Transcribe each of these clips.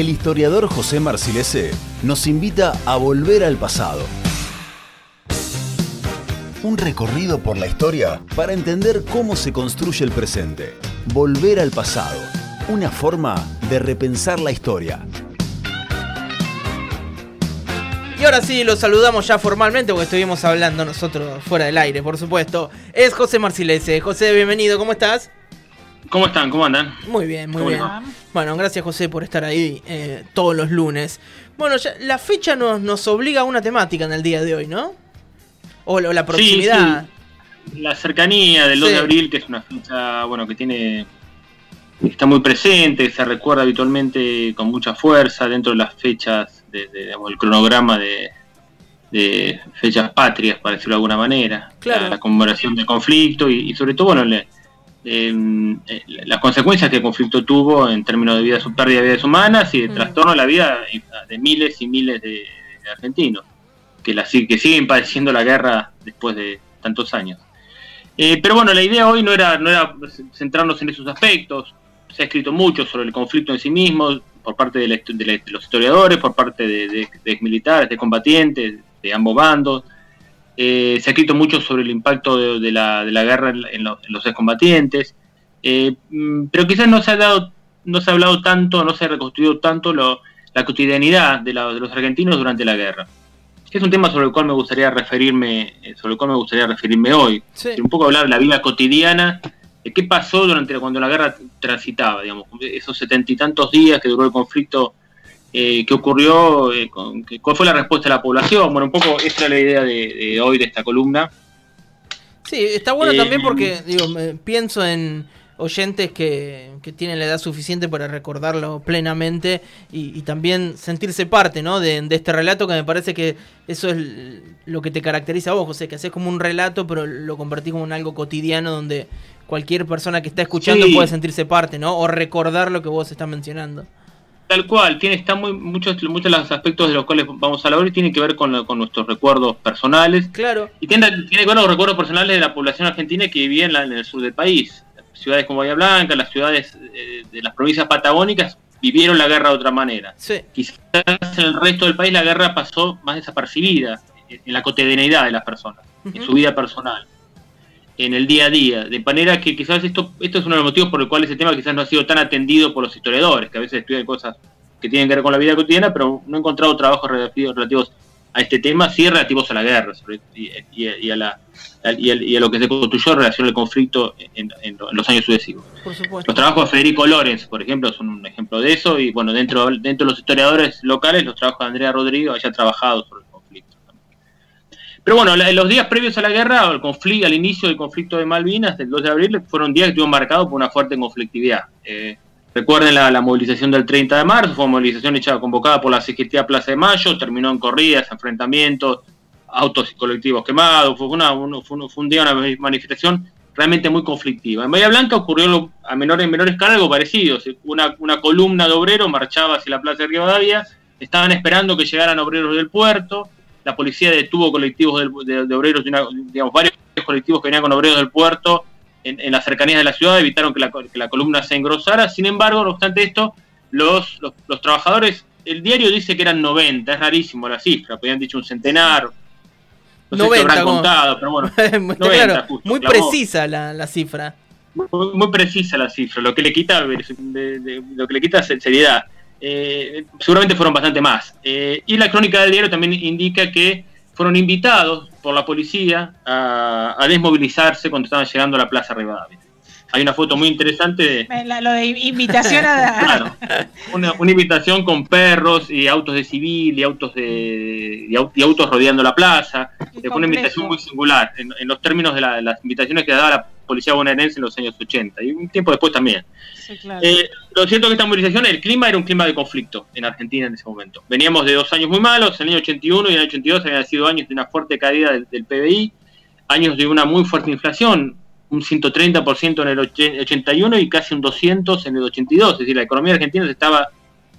el historiador José Marcilese nos invita a volver al pasado. Un recorrido por la historia para entender cómo se construye el presente. Volver al pasado. Una forma de repensar la historia. Y ahora sí, lo saludamos ya formalmente porque estuvimos hablando nosotros fuera del aire, por supuesto. Es José Marcilese. José, bienvenido, ¿cómo estás? ¿Cómo están? ¿Cómo andan? Muy bien, muy bien. Bueno, gracias José por estar ahí eh, todos los lunes. Bueno, ya, la fecha nos, nos obliga a una temática en el día de hoy, ¿no? O, la proximidad. La cercanía del 2 de abril, que es una fecha, bueno, que tiene está muy presente, se recuerda habitualmente con mucha fuerza dentro de las fechas, de, digamos, el cronograma de, fechas patrias, para decirlo de alguna manera. La, conmemoración del conflicto y, sobre todo, bueno, le, eh, las consecuencias que el conflicto tuvo en términos de vida, pérdida de vidas humanas y de mm. trastorno a la vida de miles y miles de, argentinos que, la, que siguen padeciendo la guerra después de tantos años. Eh, pero bueno, la idea hoy no era, no era centrarnos en esos aspectos. Se ha escrito mucho sobre el conflicto en sí mismo, por parte de, los historiadores, por parte de, de militares, de combatientes, de ambos bandos. Eh, se ha escrito mucho sobre el impacto de, la, guerra en, los, excombatientes, eh, mm, pero quizás no se ha dado, no se ha hablado tanto, no se ha reconstruido tanto la cotidianidad de, los argentinos durante la guerra. Es un tema sobre el cual me gustaría referirme, eh, sobre el cual me gustaría referirme hoy. Un poco hablar de la vida cotidiana, de qué pasó durante cuando la guerra transitaba, digamos, esos setenta y tantos días que duró el conflicto eh, qué ocurrió, eh, cuál fue la respuesta de la población. Bueno, un poco esa es la idea de, hoy de esta columna. Sí, está bueno también eh, porque digo, pienso en oyentes que, tienen la edad suficiente para recordarlo plenamente y, también sentirse parte ¿no? de, este relato que me parece que eso es lo que te caracteriza a vos, José, que haces como un relato pero lo convertís como en algo cotidiano donde cualquier persona que está escuchando puede sentirse parte ¿no? o recordar lo que vos estás mencionando. Tal cual, tiene, está muy, muchos, muchos de los aspectos de los cuales vamos a hablar y tiene que ver con, nuestros recuerdos personales. Claro. Y tiene, tiene que ver con los recuerdos personales de la población argentina que vivía en, el sur del país. Ciudades como Bahía Blanca, las ciudades eh, de las provincias patagónicas vivieron la guerra de otra manera. Sí. Quizás en el resto del país la guerra pasó más desapercibida en la cotidianidad de las personas, en su vida personal en el día a día. De manera que quizás esto, esto es uno de los motivos por los cuales ese tema quizás no ha sido tan atendido por los historiadores, que a veces estudian cosas que tienen que ver con la vida cotidiana, pero no he encontrado trabajos relativos, a este tema, sí relativos a la guerra y, a la, y, a, lo que se construyó en relación al conflicto en, los años sucesivos. Los trabajos de Federico Lorenz, por ejemplo, son un ejemplo de eso, y bueno, dentro, dentro de los historiadores locales, los trabajos de Andrea Rodrigo haya trabajado sobre pero bueno, los días previos a la guerra, al conflicto, al inicio del conflicto de Malvinas, del 2 de abril, fueron días que estuvieron marcados por una fuerte conflictividad. Eh, recuerden la, movilización del 30 de marzo, fue una movilización hecha, convocada por la CGT a Plaza de Mayo, terminó en corridas, enfrentamientos, autos y colectivos quemados, fue, una, un, fue, un, día, una manifestación realmente muy conflictiva. En Bahía Blanca ocurrió a menor, en menor escala algo parecido, una, una columna de obreros marchaba hacia la Plaza de Rivadavia, estaban esperando que llegaran obreros del puerto, la policía detuvo colectivos de, obreros, digamos, varios colectivos que venían con obreros del puerto en, las cercanías de la ciudad, evitaron que la, columna se engrosara. Sin embargo, no obstante esto, los, los, trabajadores, el diario dice que eran 90, es rarísimo la cifra, podían dicho un centenar. No 90, sé contado, pero bueno. muy precisa la, cifra. Muy, precisa la cifra, lo que le quita, lo que le quita seriedad. Eh, seguramente fueron bastante más. Eh, y la crónica del diario también indica que fueron invitados por la policía a, desmovilizarse cuando estaban llegando a la Plaza Rivadavia. Hay una foto muy interesante de... Lo de invitación a... claro, una, invitación con perros y autos de civil y autos de y, autos rodeando la plaza. Fue una invitación muy singular en, los términos de, de las invitaciones que daba la policía bonaerense en los años 80 y un tiempo después también. Eh, lo cierto es que esta movilización, el clima era un clima de conflicto en Argentina en ese momento. Veníamos de dos años muy malos, el año 81 y el año 82 habían sido años de una fuerte caída del, PBI, años de una muy fuerte inflación, un 130% en el 81 y casi un 200 en el 82. Es decir, la economía argentina se estaba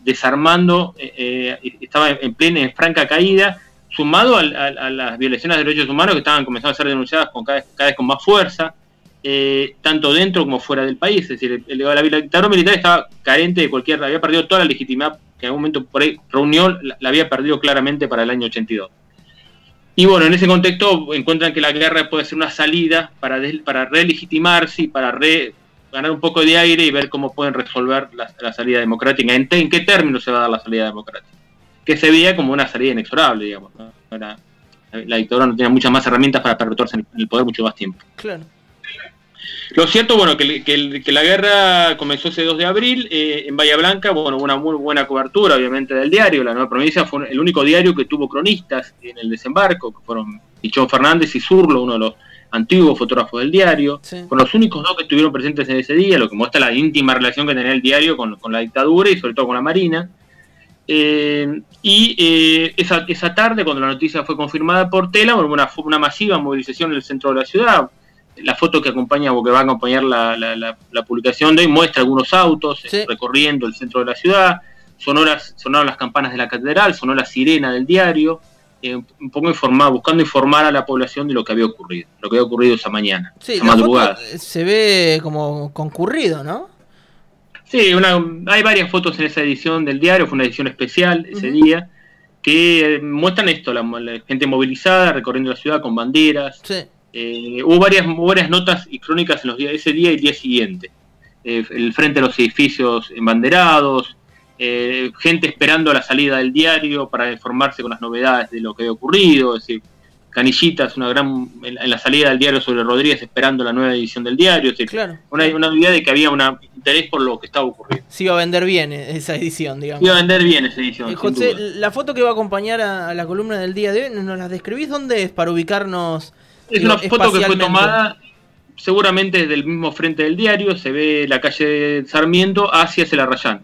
desarmando, eh, eh, estaba en plena, en franca caída, sumado a, las violaciones de derechos humanos que estaban comenzando a ser denunciadas con cada, cada vez con más fuerza. Eh, tanto dentro como fuera del país. Es decir, el, la, dictadura militar estaba carente de cualquier, había perdido toda la legitimidad que en algún momento por ahí reunió, la, había perdido claramente para el año 82. Y bueno, en ese contexto encuentran que la guerra puede ser una salida para, para relegitimarse y para ganar un poco de aire y ver cómo pueden resolver la, salida democrática, en, qué términos se va a dar la salida democrática, que se veía como una salida inexorable, digamos. la dictadura no tenía muchas más herramientas para perpetuarse en el poder mucho más tiempo. Claro. Lo cierto, bueno, que, que, la guerra comenzó ese 2 de abril eh, en Bahía Blanca, bueno, una muy buena cobertura, obviamente, del diario. La Nueva Provincia fue el único diario que tuvo cronistas en el desembarco, que fueron Pichón Fernández y Zurlo, uno de los antiguos fotógrafos del diario. Fueron los únicos dos que estuvieron presentes en ese día, lo que muestra la íntima relación que tenía el diario con, la dictadura y sobre todo con la Marina. Eh, y eh, esa, esa tarde, cuando la noticia fue confirmada por Tela, hubo una, una masiva movilización en el centro de la ciudad la foto que acompaña o que va a acompañar la, la, publicación de hoy muestra algunos autos recorriendo el centro de la ciudad, sonoras, sonaron las campanas de la catedral, sonó la sirena del diario, eh, un poco informar, buscando informar a la población de lo que había ocurrido, lo que había ocurrido esa mañana, esa madrugada. se ve como concurrido, ¿no? Sí, hay varias fotos en esa edición del diario, fue una edición especial ese día, que eh, muestran esto, la, gente movilizada recorriendo la ciudad con banderas. Sí eh, hubo varias, varias notas y crónicas en los días, ese día y el día siguiente. Eh, el frente a los edificios embanderados, eh, gente esperando la salida del diario para informarse con las novedades de lo que había ocurrido, es decir, canillitas, una gran en la salida del diario sobre Rodríguez esperando la nueva edición del diario, es claro. una, una idea de que había un interés por lo que estaba ocurriendo. Sí iba a vender bien esa edición, digamos. iba a vender bien esa edición. José, la foto que va a acompañar a, la columna del día de hoy, ¿nos la describís dónde es para ubicarnos? Es una foto que fue tomada seguramente desde el mismo frente del diario, se ve la calle Sarmiento hacia Celarrayán.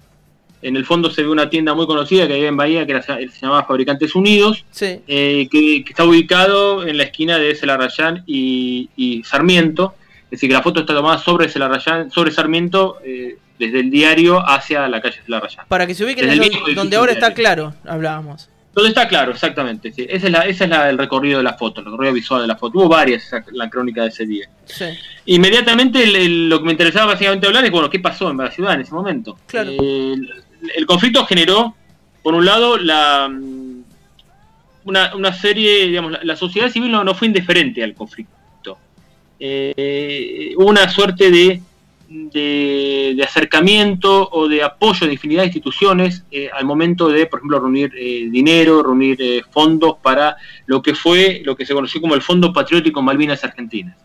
En el fondo se ve una tienda muy conocida que había en Bahía, que se llamaba Fabricantes Unidos, eh, que, está ubicado en la esquina de Celarrayán y, y, Sarmiento. Es decir, que la foto está tomada sobre Celarrayán, sobre Sarmiento, eh, desde el diario hacia la calle Celarrayán. Para que se ubiquen donde, donde ahora está claro, hablábamos. Todo está claro, exactamente. Sí. Ese es, la, ese es la, el recorrido de la foto, el recorrido visual de la foto. Hubo varias la crónica de ese día. Sí. Inmediatamente lo que me interesaba básicamente hablar es, bueno, ¿qué pasó en la ciudad en ese momento? Claro. el, conflicto generó, por un lado, la una, una serie, digamos, la, sociedad civil no, no, fue indiferente al conflicto. Eh, hubo una suerte de de, acercamiento o de apoyo de infinidad de instituciones eh, al momento de, por ejemplo, reunir eh, dinero, reunir eh, fondos para lo que fue lo que se conoció como el Fondo Patriótico Malvinas Argentinas.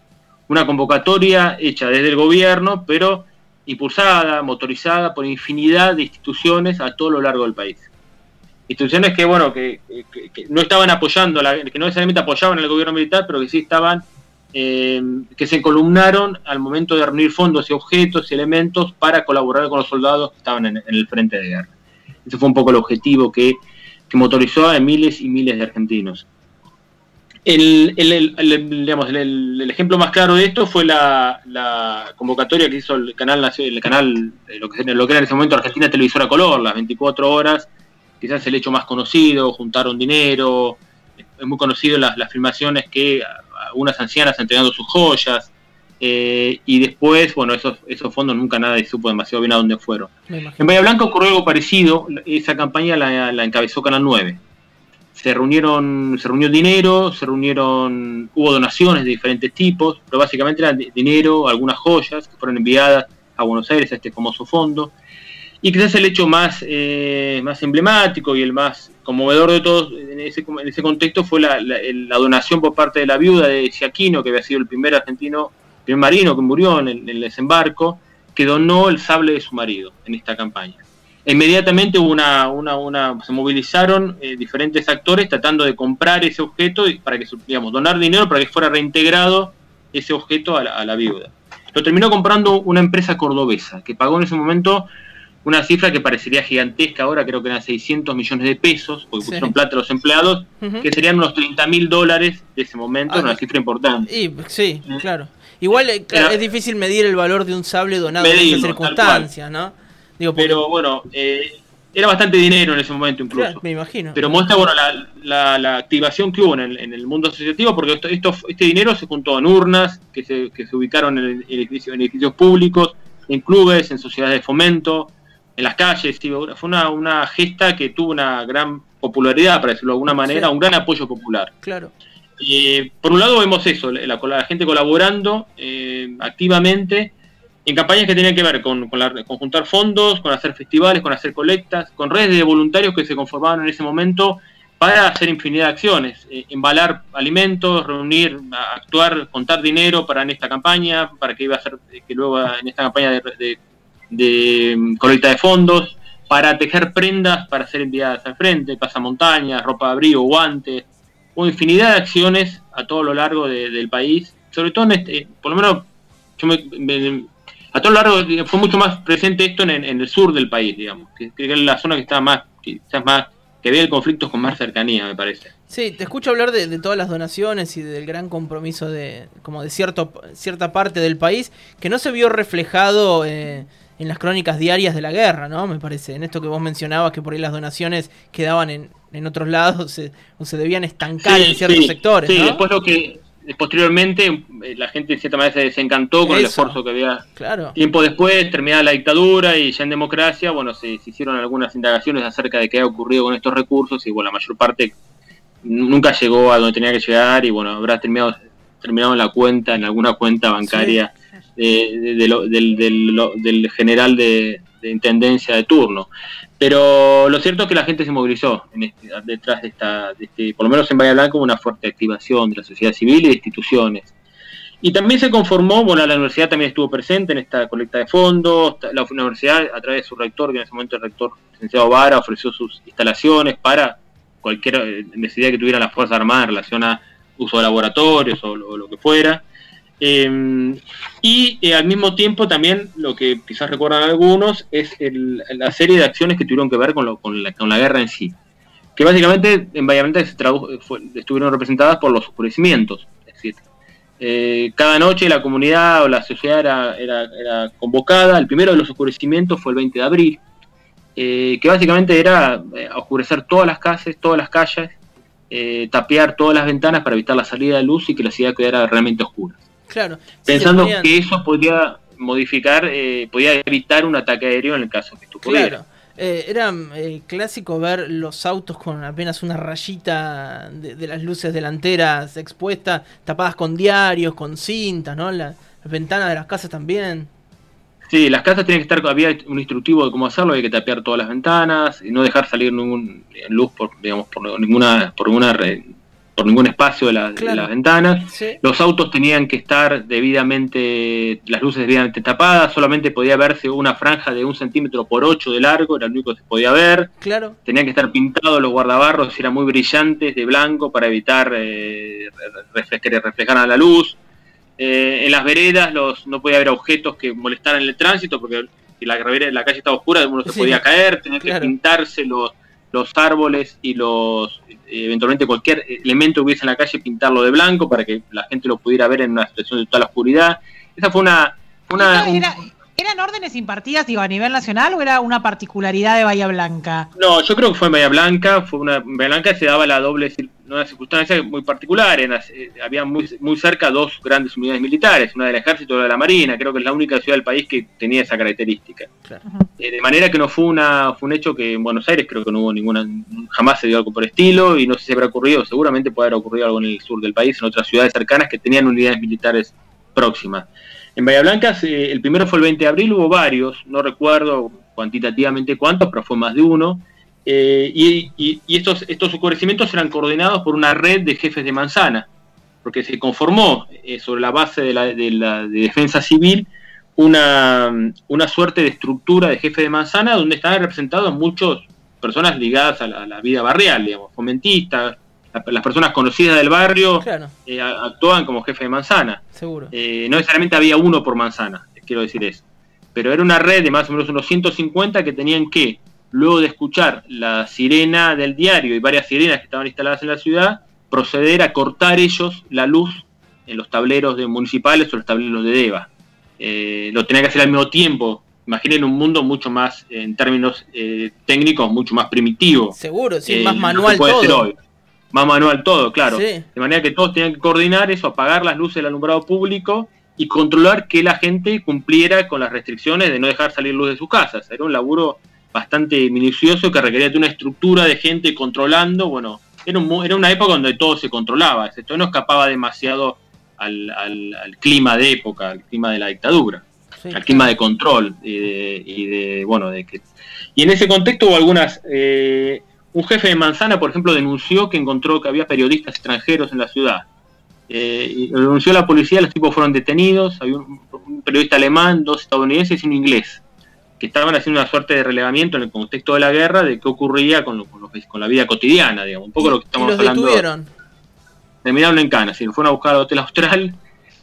Una convocatoria hecha desde el gobierno, pero impulsada, motorizada por infinidad de instituciones a todo lo largo del país. Instituciones que, bueno, que, no estaban apoyando, que no necesariamente apoyaban al gobierno militar, pero que sí estaban eh, que se columnaron al momento de reunir fondos y objetos y elementos para colaborar con los soldados que estaban en, el frente de guerra. Ese fue un poco el objetivo que, motorizó a miles y miles de argentinos. El, el, ejemplo más claro de esto fue la, convocatoria que hizo el canal, el canal lo, que, lo que era en ese momento Argentina Televisora Color, las 24 horas, quizás el hecho más conocido, juntaron dinero, es muy conocido las, las filmaciones que unas ancianas entregando sus joyas. Eh, y después, bueno, esos, esos fondos nunca nadie supo demasiado bien a dónde fueron. En Bahía Blanca ocurrió algo parecido, esa campaña la, encabezó Canal 9. Se reunieron, se reunió dinero, se reunieron, hubo donaciones de diferentes tipos, pero básicamente eran dinero, algunas joyas que fueron enviadas a Buenos Aires, a este famoso fondo. Y quizás el hecho más, eh, más emblemático y el más conmovedor de todos en ese, en ese contexto fue la, donación por parte de la viuda de Giaquino, que había sido el primer argentino, primer marino que murió en el, desembarco, que donó el sable de su marido en esta campaña. Inmediatamente hubo una, una, una se movilizaron eh, diferentes actores tratando de comprar ese objeto para que, digamos, donar dinero para que fuera reintegrado ese objeto a la viuda. Lo terminó comprando una empresa cordobesa que pagó en ese momento una cifra que parecería gigantesca ahora, creo que eran 600 millones de pesos, porque pusieron plata a los empleados, que serían unos 30 mil dólares de ese momento, ah, una cifra importante. Y, sí, claro. Igual eh, es difícil medir el valor de un sable donado en esas circunstancias, ¿no? Digo, Pero bueno, eh, era bastante dinero en ese momento incluso. me imagino. Pero muestra bueno, la, la, activación que hubo en el, mundo asociativo, porque esto, esto, este dinero se juntó en urnas que se, que se ubicaron en, edificios, en edificios públicos, en clubes, en sociedades de fomento, en las calles. Fue una, una gesta que tuvo una gran popularidad, para decirlo de alguna manera, un gran apoyo popular. Claro. Eh, por un lado vemos eso, la, la gente colaborando eh, activamente en campañas que tenían que ver con, juntar fondos, con hacer festivales, con hacer colectas, con redes de voluntarios que se conformaban en ese momento para hacer infinidad de acciones, eh, embalar alimentos, reunir, actuar, contar dinero para en esta campaña, para que iba a ser, que luego en esta campaña de, de, mm, colecta de fondos, para tejer prendas para ser enviadas al frente, pasamontañas, ropa de abrigo, guantes, o infinidad de acciones a todo lo largo del país, sobre todo en este, por lo menos yo me, a todo lo largo fue mucho más presente esto en, el sur del país, digamos, que, es la zona que está más, quizás más, que ve el conflicto con más cercanía, me parece. Sí, te escucho hablar de, todas las donaciones y del gran compromiso de, como de cierto, cierta parte del país que no se vio reflejado eh, en las crónicas diarias de la guerra, ¿no? Me parece, en esto que vos mencionabas, que por ahí las donaciones quedaban en, en otros lados o se debían estancar en ciertos sectores. Sí, después lo que posteriormente eh, la gente en cierta manera se desencantó con el esfuerzo que había. Claro. Tiempo después, terminada la dictadura y ya en democracia, bueno, se, hicieron algunas indagaciones acerca de qué ha ocurrido con estos recursos y bueno, la mayor parte nunca llegó a donde tenía que llegar y bueno, habrá terminado, terminado en la cuenta, en alguna cuenta bancaria del, general de, de intendencia de turno. Pero lo cierto es que la gente se movilizó en este, detrás de esta, este, por lo menos en Bahía Blanca, una fuerte activación de la sociedad civil y de instituciones. Y también se conformó, bueno, la universidad también estuvo presente en esta colecta de fondos, la universidad a través de su rector, que en ese momento el rector licenciado Vara, ofreció sus instalaciones para cualquier eh, necesidad que tuviera la Fuerza Armada en relación a uso de laboratorios o lo que fuera. Em, y eh, al mismo tiempo también lo que quizás recuerdan algunos es la serie de acciones que tuvieron que ver con, con, la, guerra en sí, que básicamente en Bahía se estuvieron representadas por los oscurecimientos. Es decir, eh, cada noche la comunidad o la sociedad era, convocada, el primero de los oscurecimientos fue el 20 de abril, eh, que básicamente era oscurecer todas las casas, todas las calles, tapear todas las ventanas para evitar la salida de luz y que la ciudad quedara realmente oscura. Claro. Pensando que eso podía modificar, eh, podía evitar un ataque aéreo en el caso que esto Claro. Eh, era eh, clásico ver los autos con apenas una rayita de, las luces delanteras expuestas, tapadas con diarios, con cintas, ¿no? las ventanas de las casas también. Sí, las casas tienen que estar, había un instructivo de cómo hacerlo, hay que tapear todas las ventanas y no dejar salir ningún luz por, digamos, por ninguna, por ninguna por ningún espacio de, las ventanas. Los autos tenían que estar debidamente, las luces debidamente tapadas, solamente podía verse una franja de un centímetro por ocho de largo, era lo único que se podía ver. Claro. Tenían que estar pintados los guardabarros, eran muy brillantes, de blanco, para evitar eh, que reflejaran la luz. Eh, en las veredas los, no podía haber objetos que molestaran el tránsito, porque si la, la calle estaba oscura, uno se podía caer, tenía que pintarse los los árboles y los eventualmente cualquier elemento que hubiese en la calle pintarlo de blanco para que la gente lo pudiera ver en una situación de total oscuridad. Esa fue una... una ¿Eran órdenes impartidas digo, a nivel nacional o era una particularidad de Bahía Blanca? No, yo creo que fue en Bahía Blanca, fue una, Bahía Blanca se daba la doble, una circunstancia muy particular, en eh, había muy, muy cerca dos grandes unidades militares, una del ejército y otra de la marina, creo que es la única ciudad del país que tenía esa característica. Eh, de manera que no fue, una, fue un hecho que en Buenos Aires creo que no hubo ninguna, jamás se dio algo por estilo y no sé si habrá ocurrido, seguramente puede haber ocurrido algo en el sur del país, en otras ciudades cercanas que tenían unidades militares próximas. En Bahía Blanca, el primero fue el 20 de abril, hubo varios, no recuerdo cuantitativamente cuántos, pero fue más de uno. Eh, y, estos, estos oscurecimientos eran coordinados por una red de jefes de manzana, porque se conformó eh, sobre la base de la, defensa civil una, una, suerte de estructura de jefe de manzana donde estaban representados muchas personas ligadas a la, a la vida barrial, digamos, fomentistas, las personas conocidas del barrio eh, actuaban como jefe de manzana. Seguro. No necesariamente había uno por manzana, quiero decir eso. Pero era una red de más o menos unos 150 que tenían que, luego de escuchar la sirena del diario y varias sirenas que estaban instaladas en la ciudad, proceder a cortar ellos la luz en los tableros de municipales o los tableros de DEVA. Eh, lo tenían que hacer al mismo tiempo imaginen un mundo mucho más, en términos eh, técnicos, mucho más primitivo. Seguro, sí, más manual todo. Más manual todo, claro. De manera que todos tenían que coordinar eso, apagar las luces del alumbrado público y controlar que la gente cumpliera con las restricciones de no dejar salir luz de sus casas. Era un laburo bastante minucioso que requería de una estructura de gente controlando. Bueno, era, era una época donde todo se controlaba, esto no escapaba demasiado al, clima de época, al clima de la dictadura, al clima de control y de, bueno, de que... Y en ese contexto hubo algunas... Eh, un jefe de Manzana, por ejemplo, denunció que encontró que había periodistas extranjeros en la ciudad. Eh, y denunció la policía, los tipos fueron detenidos, había un, periodista alemán, dos estadounidenses y un inglés, que estaban haciendo una suerte de relevamiento en el contexto de la guerra de qué ocurría con, con, la vida cotidiana, digamos, un poco lo que estamos hablando. Detuvieron? Terminaron en Cana, si fueron a buscar al Hotel Austral,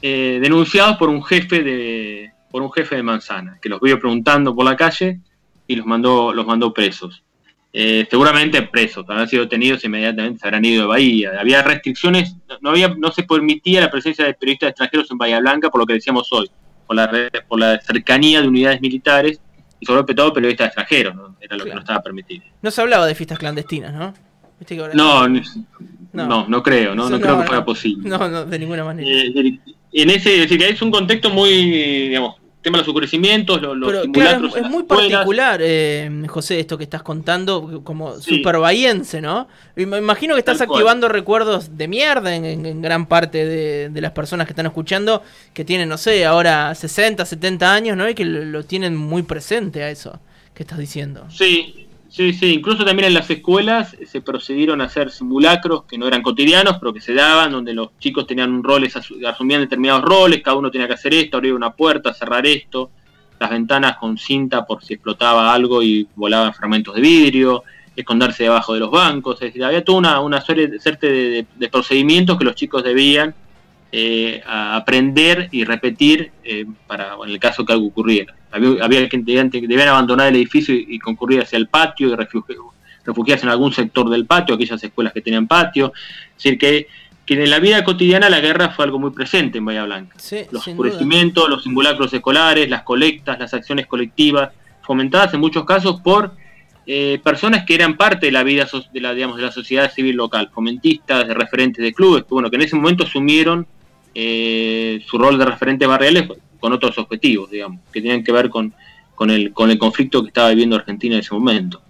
eh, denunciados por un jefe de por un jefe de Manzana, que los vio preguntando por la calle y los mandó, los mandó presos. Eh, seguramente presos, habrán sido detenidos inmediatamente se habrán ido de Bahía. Había restricciones, no, había, no se permitía la presencia de periodistas extranjeros en Bahía Blanca, por lo que decíamos hoy, por la, por la cercanía de unidades militares y sobre todo periodistas extranjeros, era lo que no estaba permitido. No se hablaba de fiestas clandestinas, ¿no? No, no, no, creo, no, no creo que fuera posible. No, no, de ninguna manera. Eh, en ese, es decir, que es un contexto muy, digamos, tema de los oscurecimientos, los, Pero, Claro, es muy particular, eh, José, esto que estás contando, como sí. ¿no? me imagino que estás activando recuerdos de mierda en, gran parte de, las personas que están escuchando, que tienen, no sé, ahora 60, 70 años, ¿no? Y que lo tienen muy presente a eso que estás diciendo. Sí, Sí, sí, incluso también en las escuelas se procedieron a hacer simulacros que no eran cotidianos, pero que se daban, donde los chicos tenían roles, asumían determinados roles, cada uno tenía que hacer esto, abrir una puerta, cerrar esto, las ventanas con cinta por si explotaba algo y volaban fragmentos de vidrio, esconderse debajo de los bancos, es decir, había toda una, una serie de, de procedimientos que los chicos debían eh, a aprender y repetir eh, para en el caso que algo ocurriera. Había, había que debían abandonar el edificio y, concurrir hacia el patio y refugiarse en algún sector del patio, aquellas escuelas que tenían patio. Es decir, que, que en la vida cotidiana la guerra fue algo muy presente en Bahía Blanca. los oscurecimientos, los simulacros escolares, las colectas, las acciones colectivas, fomentadas en muchos casos por eh, personas que eran parte de la vida de la, digamos, de la sociedad civil local, fomentistas, referentes de clubes, que, bueno, que en ese momento asumieron eh, su rol de referente barriales con otros objetivos, digamos, que tenían que ver con, con, el, con el conflicto que estaba viviendo Argentina en ese momento.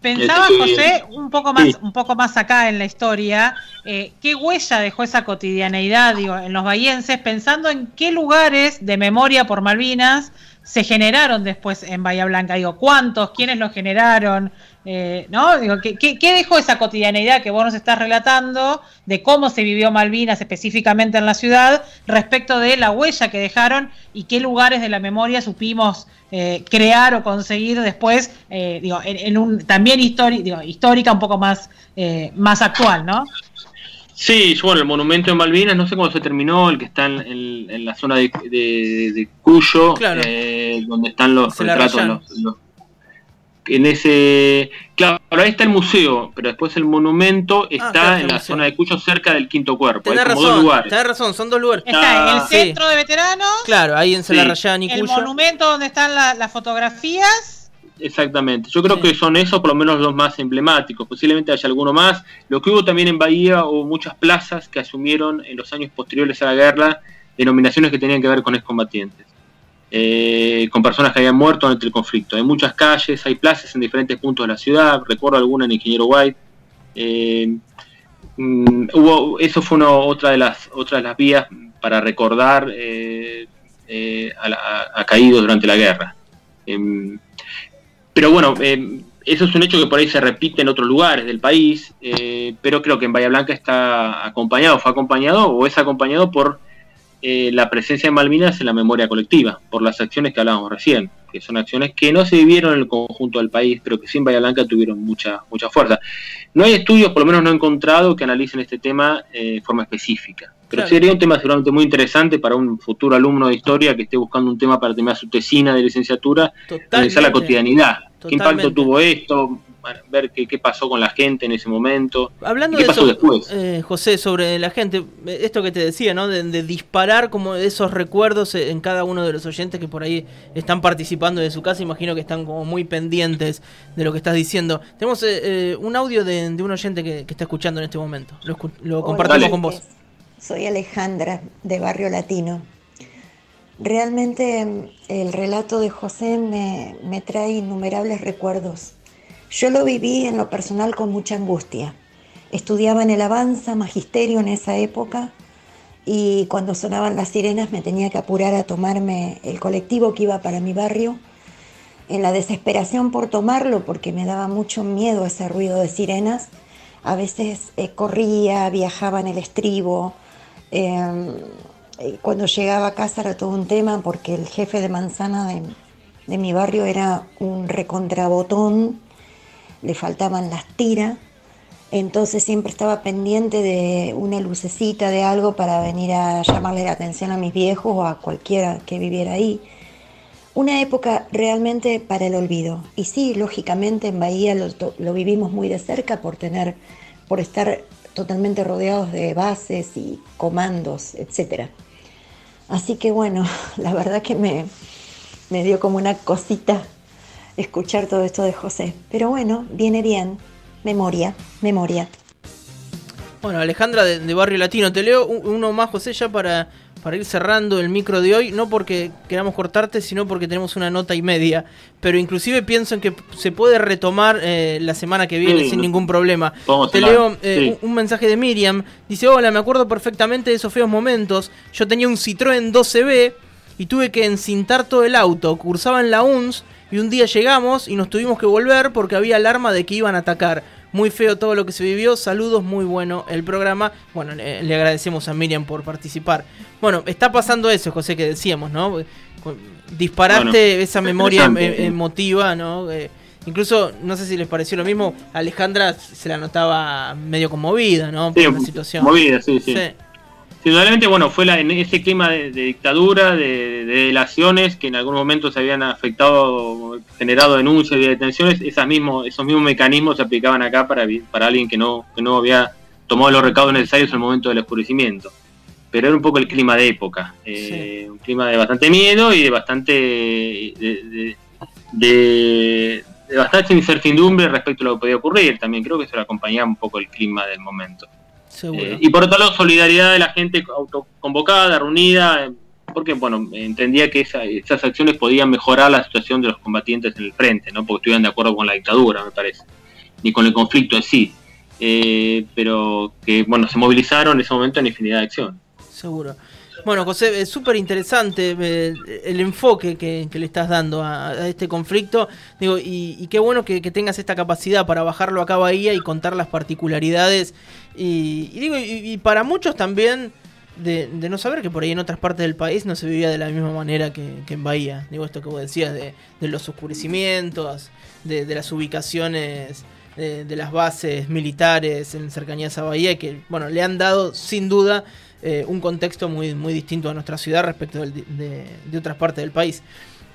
Pensaba, este, José, un poco más, un poco más acá en la historia, eh, qué huella dejó esa cotidianeidad digo, en los bahienses, pensando en qué lugares de memoria por Malvinas se generaron después en Bahía Blanca. Digo, ¿cuántos? ¿Quiénes los generaron? Eh, ¿no? Digo, ¿qué, ¿qué, dejó esa cotidianeidad que vos nos estás relatando de cómo se vivió Malvinas específicamente en la ciudad respecto de la huella que dejaron y qué lugares de la memoria supimos eh, crear o conseguir después, eh, digo, en, un también digo, histórica, un poco más, más actual, ¿no? Sí, bueno, el monumento de Malvinas, no sé cómo se terminó, el que está en, la zona de, Cuyo, eh, donde están los retratos. En ese. Claro, ahí está el museo, pero después el monumento ah, está en la zona de Cuyo, cerca del quinto cuerpo. Tenés razón, dos razón, son dos lugares. Está en el centro de veteranos. Claro, ahí en Celarrayán y Cuyo. El monumento donde están las fotografías Exactamente, yo creo que son esos por lo menos los más emblemáticos, posiblemente haya alguno más. Lo que hubo también en Bahía, hubo muchas plazas que asumieron en los años posteriores a la guerra denominaciones que tenían que ver con excombatientes, eh, con personas que habían muerto durante el conflicto. Hay muchas calles, hay plazas en diferentes puntos de la ciudad, recuerdo alguna en Ingeniero White. Eh, mm, hubo, eso fue una, otra, de las, otra las vías para recordar eh, a, a, caídos durante la guerra. Em, pero bueno, eh, eso es un hecho que por ahí se repite en otros lugares del país, eh, pero creo que en Bahía Blanca está acompañado, fue acompañado o es acompañado por eh, la presencia de Malvinas en la memoria colectiva, por las acciones que hablábamos recién, que son acciones que no se vivieron en el conjunto del país, pero que sí en Bahía Blanca tuvieron mucha, mucha fuerza. No hay estudios, por lo menos no he encontrado, que analicen este tema de forma específica. Pero sería un tema seguramente muy interesante para un futuro alumno de historia que esté buscando un tema para terminar su tesina de licenciatura, analizar la cotidianidad, ¿Qué impacto tuvo esto? Ver qué, qué pasó con la gente en ese momento. Hablando qué de pasó eso, después. eh, José, sobre la gente, esto que te decía, ¿no? De, de disparar como esos recuerdos en cada uno de los oyentes que por ahí están participando de su casa, imagino que están como muy pendientes de lo que estás diciendo. Tenemos eh, eh, un audio de, de un oyente que, que está escuchando en este momento. Lo, lo compartimos con vos. Soy Alejandra, de Barrio Latino. Realmente mm, el relato de José me, me trae innumerables recuerdos. Yo lo viví en lo personal con mucha angustia. Estudiaba en el Avanza, magisterio en esa época, y cuando sonaban las sirenas me tenía que apurar a tomarme el colectivo que iba para mi barrio. En la desesperación por tomarlo, porque me daba mucho miedo ese ruido de sirenas, a veces eh, corría, viajaba en el estribo. eh, eh, cuando llegaba a casa era todo un tema porque el jefe de manzana de, de mi barrio era un recontrabotón, le faltaban las tiras, entonces siempre estaba pendiente de una lucecita de algo para venir a llamarle la atención a mis viejos o a cualquiera que viviera ahí. Una época realmente para el olvido. Y sí, lógicamente en Bahía lo, vivimos muy de cerca por tener, por estar totalmente rodeados de bases y comandos, etcétera. Así que bueno, la verdad que me, me dio como una cosita escuchar todo esto de José. Pero bueno, viene bien. Memoria, memoria. Bueno, Alejandra de, de Barrio Latino, te leo un- uno más, José, ya para, para ir cerrando el micro de hoy, no porque queramos cortarte, sino porque tenemos una nota y media, pero inclusive pienso en que se puede retomar eh, la semana que viene Sí, sin ningún problema. Te leo eh, sí. un, un mensaje de Miriam, dice, hola, me acuerdo perfectamente de esos feos momentos, yo tenía un Citroën 12B y tuve que encintar todo el auto, cursaba en la UNS y un día llegamos y nos tuvimos que volver porque había alarma de que iban a atacar. Muy feo todo lo que se vivió. Saludos, muy bueno el programa. Bueno, le, le agradecemos a Miriam por participar. Bueno, está pasando eso, José, que decíamos, ¿no? Bueno, esa memoria em- interesante. emotiva, ¿no? Eh, incluso, no sé si les pareció lo mismo, Alejandra se la notaba medio conmovida, ¿no? Por Sí, la situación. movida, sí, sí. Sí. Indudablemente, bueno, fue la, en ese clima de, de dictadura, de, de delaciones que en algún momento se habían afectado, generado denuncias y detenciones, esas mismos, esos mismos mecanismos se aplicaban acá para, para alguien que no, que no había tomado los recaudos necesarios en el momento del oscurecimiento. Pero era un poco el clima de época, eh, un clima de bastante miedo y de bastante de, de- de- de bastante incertidumbre respecto a lo que podía ocurrir. También creo que eso le acompañaba un poco el clima del momento. Eh, y por otro lado, solidaridad de la gente autoconvocada, reunida, eh, porque bueno, entendía que esa- esas acciones podían mejorar la situación de los combatientes en el frente, no porque estuvieran de acuerdo con la dictadura, me parece, ni con el conflicto en sí, Eh, pero que bueno, se movilizaron en ese momento en infinidad de acciones. Seguro. Bueno, José, es súper interesante eh, el enfoque que, le estás dando a, este conflicto. Digo, y, y qué bueno que, tengas esta capacidad para bajarlo acá a Bahía y contar las particularidades. Y, digo, y, para muchos también de, de no saber que por ahí en otras partes del país no se vivía de la misma manera que, que en Bahía. Digo, esto que vos decías de, de los oscurecimientos, de, de las ubicaciones de, de las bases militares en cercanías a Bahía, que bueno, le han dado sin duda eh, un contexto muy, muy distinto a nuestra ciudad respecto del- de, de otras partes del país.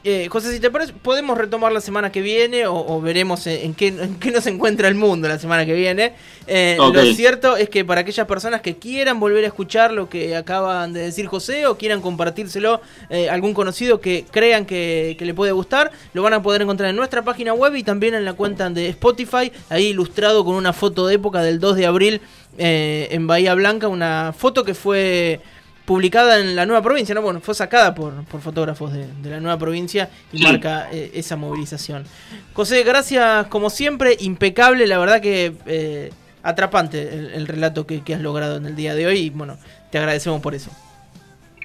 Eh, José, si te parece, podemos retomar la semana que viene o, o veremos en, en qué, en qué nos encuentra el mundo la semana que viene. Eh. Lo cierto es que para aquellas personas que quieran volver a escuchar lo que acaban de decir José o quieran compartírselo eh, a algún conocido que crean que, que le puede gustar, lo van a poder encontrar en nuestra página web y también en la cuenta de Spotify, ahí ilustrado con una foto de época del 2 de abril eh, en Bahía Blanca, una foto que fue publicada en la nueva provincia, ¿no? Bueno, fue sacada por, por fotógrafos de, de la nueva provincia y Sí. marca eh, esa movilización. José, gracias como siempre, impecable, la verdad que eh, atrapante el, el relato que, que has logrado en el día de hoy y bueno, te agradecemos por eso.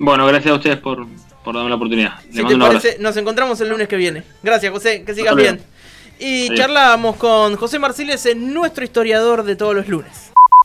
Bueno, gracias a ustedes por, por darme la oportunidad. Si te parece, nos encontramos el lunes que viene. Gracias, José, que sigas bien. Y Adiós. charlábamos con José Marciles, nuestro historiador de todos los lunes.